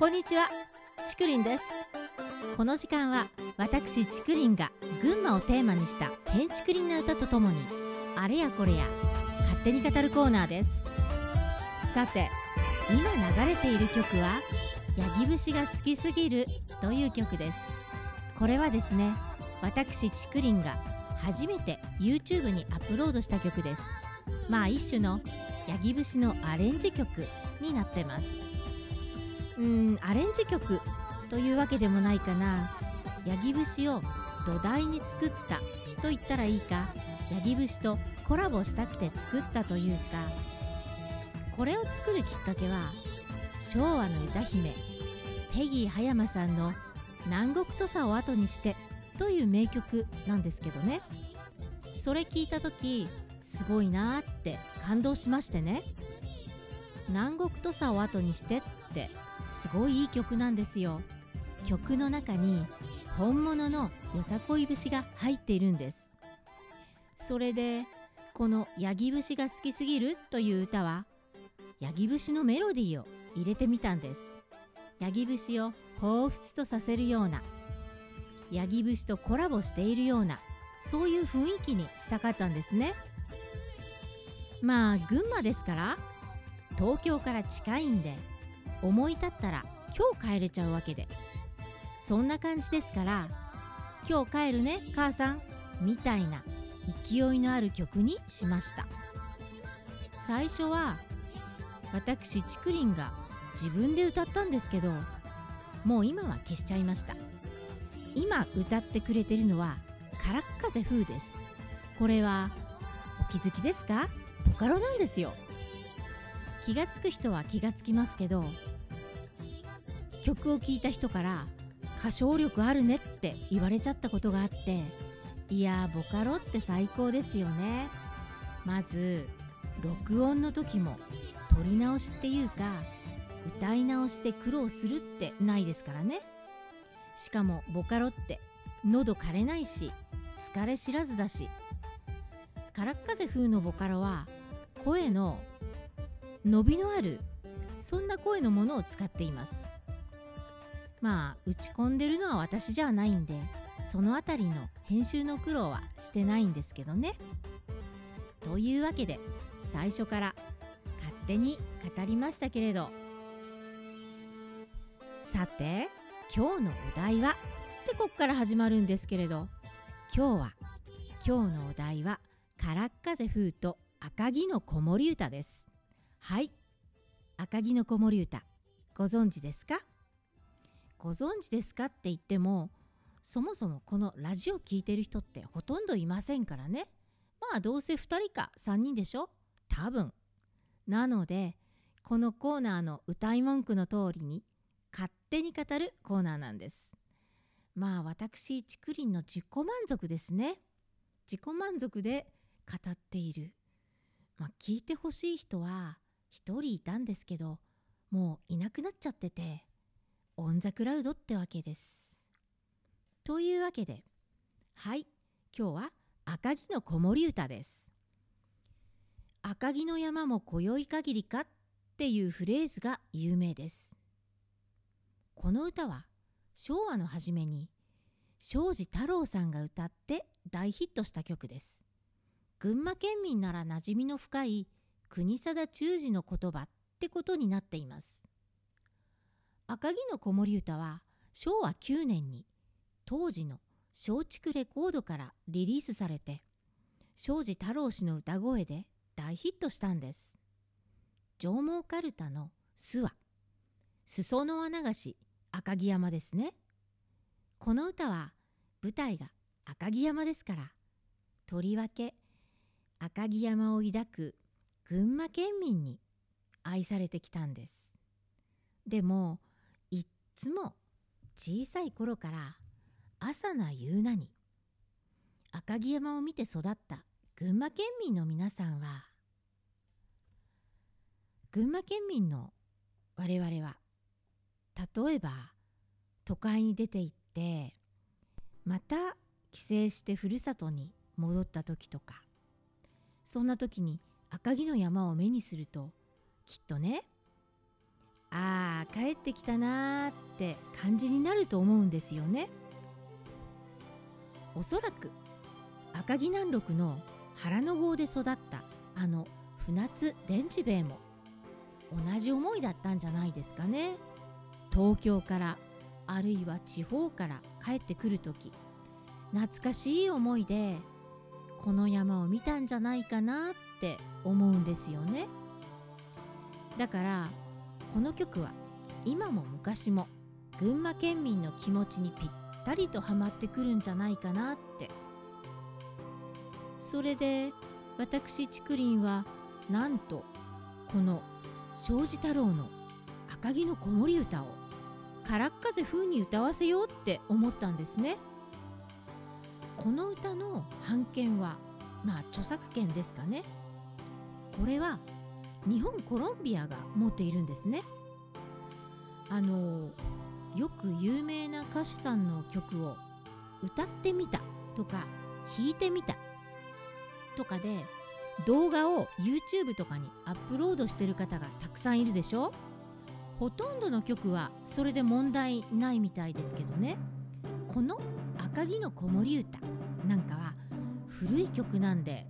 こんにちは。ちくりんです。この時間は私ちくりんが群馬をテーマにした変ちくりんな歌とともにあれやこれや勝手に語るコーナーです。さて今流れている曲はヤギ節が好きすぎるという曲です。これはですね私ちくりんが初めて YouTube にアップロードした曲です。まあ一種のヤギ節のアレンジ曲になってます。うんアレンジ曲というわけでもないかな。ヤギ節を土台に作ったと言ったらいいか。ヤギ節とコラボしたくて作ったというか。これを作るきっかけは昭和の歌姫ペギー葉山さんの「南国土佐を後にして」という名曲なんですけどね。それ聞いた時すごいなーって感動しましてね。南国土佐を後にしてってすごいいい曲なんですよ。曲の中に本物のよさこい節が入っているんです。それでこの「ヤギ節が好きすぎる」という歌はヤギ節のメロディーを入れてみたんです。ヤギ節を彷彿とさせるようなヤギ節とコラボしているようなそういう雰囲気にしたかったんですね。まあ群馬ですから東京から近いんで思い立ったら今日帰れちゃうわけで。そんな感じですから今日帰るね母さん。みたいな勢いのある曲にしました。最初は私ちくりんが自分で歌ったんですけどもう今は消しちゃいました。今歌ってくれてるのはからっ風風です。これはお気づきですか？ボカロなんですよ。気がつく人は気がつきますけど曲を聴いた人から歌唱力あるねって言われちゃったことがあっていやボカロって最高ですよね。まず録音の時も撮り直しっていうか歌い直して苦労するってないですからね。しかもボカロって喉枯れないし疲れ知らずだし。からっ風風のボカロは声の伸びのあるそんな声のものを使っています。まあ打ち込んでるのは私じゃないんでそのあたりの編集の苦労はしてないんですけどね。というわけで最初から勝手に語りましたけれど。さて今日のお題はってこっから始まるんですけれど。今日は今日のお題はからっ風風と赤城の子守歌です。はい。赤城の子守歌ご存知ですか？ご存知ですか？って言ってもそもそもこのラジオ聴いてる人ってほとんどいませんからね。まあどうせ2人か3人でしょ？多分。なのでこのコーナーの歌い文句の通りに勝手に語るコーナーなんです。まあ私ちくりんの自己満足ですね。自己満足で語っている。まあ聞いてほしい人は1人いたんですけどもういなくなっちゃってて。オン・ザ・クラウドってわけです。というわけではい今日は赤城の子守歌です。赤城の山も今宵限りかっていうフレーズが有名です。この歌は昭和の初めに庄司太郎さんが歌って大ヒットした曲です。群馬県民なら馴染みの深い国定忠治の言葉ってことになっています。赤城の子守歌は昭和9年に当時の松竹レコードからリリースされて庄司太郎氏の歌声で大ヒットしたんです。上毛かるたの巣は裾の穴菓子赤城山ですね。この歌は舞台が赤城山ですからとりわけ赤城山を抱く群馬県民に愛されてきたんです。でもつも小さい頃から朝な夕なに赤城山を見て育った群馬県民の皆さんは群馬県民の我々は例えば都会に出て行ってまた帰省してふるさとに戻った時とかそんな時に赤城の山を目にするときっとねああ帰ってきたなーって感じになると思うんですよね。おそらく赤城南六の腹の郷で育ったあの船津伝次兵衛も同じ思いだったんじゃないですかね。東京からあるいは地方から帰ってくる時懐かしい思いでこの山を見たんじゃないかなって思うんですよね。だからこの曲は今も昔も群馬県民の気持ちにぴったりとはまってくるんじゃないかなって。それで私竹林はなんとこの庄司太郎の赤城の子守歌をからっ風風に歌わせようって思ったんですね。この歌の版権はまあ著作権ですかね。これは日本コロンビアが持っているんですね。あのよく有名な歌手さんの曲を歌ってみたとか弾いてみたとかで動画を YouTube とかにアップロードしてる方がたくさんいるでしょ。ほとんどの曲はそれで問題ないみたいですけどね。この「赤城の子守歌」なんかは古い曲なんで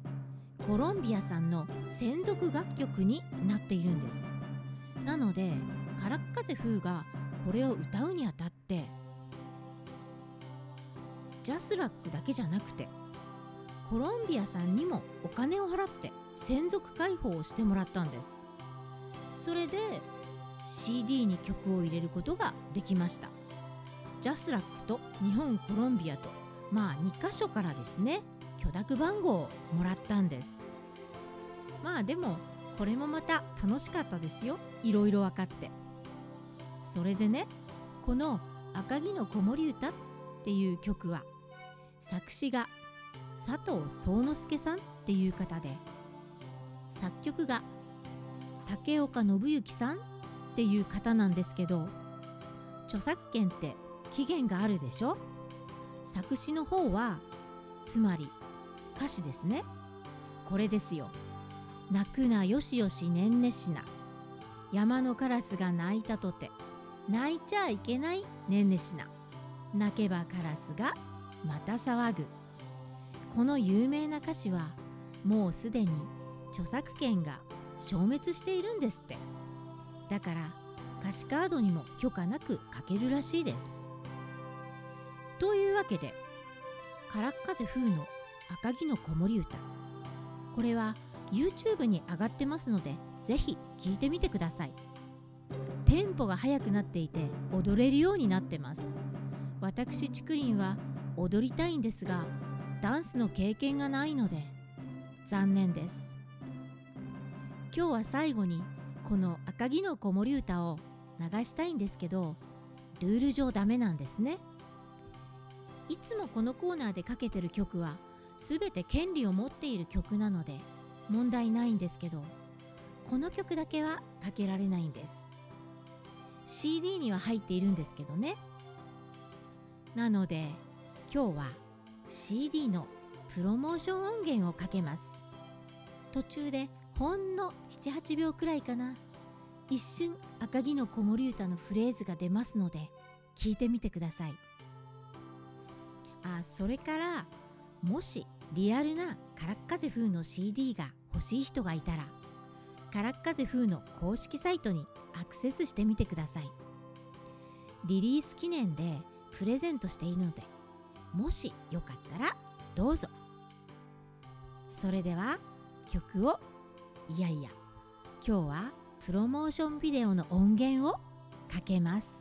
コロンビアさんの専属楽曲になっているんです。なのでカラッカゼ風がこれを歌うにあたって JASRAC だけじゃなくてコロンビアさんにもお金を払って専属開放をしてもらったんです。それで CD に曲を入れることができました。 JASRAC と日本コロンビアとまあ2箇所からですね。許諾番号をもらったんです。まあでもこれもまた楽しかったですよ。いろいろ分かって。それでねこの「赤城の子守歌」っていう曲は作詞が佐藤宗之助さんっていう方で作曲が竹岡信之さんっていう方なんですけど著作権って期限があるでしょ？作詞の方はつまり歌詞ですね。これですよ「泣くなよしよしねんねしな。山のカラスが泣いたとて。泣いちゃいけない？ねんねしな。泣けばカラスがまた騒ぐ」この有名な歌詞はもうすでに著作権が消滅しているんですって。だから歌詞カードにも許可なく書けるらしいです。というわけで「からっ風風の赤城の子守歌」これは YouTube に上がってますのでぜひ聴いてみてください。テンポが速くなっていて踊れるようになってます。私竹林は踊りたいんですがダンスの経験がないので残念です。今日は最後にこの赤城の子守歌を流したいんですけどルール上ダメなんですね。いつもこのコーナーでかけてる曲は全て権利を持っている曲なので問題ないんですけどこの曲だけはかけられないんです。CD には入っているんですけどね。なので今日は CD のプロモーション音源をかけます。途中でほんの78秒くらいかな。一瞬赤城の子守歌のフレーズが出ますので聞いてみてください。あそれからもしリアルなカラッカゼ風の CD が欲しい人がいたらカラッカゼ風の公式サイトにアクセスしてみてください。リリース記念でプレゼントしているのでもしよかったらどうぞ。それでは曲をいやいや今日はプロモーションビデオの音源をかけます。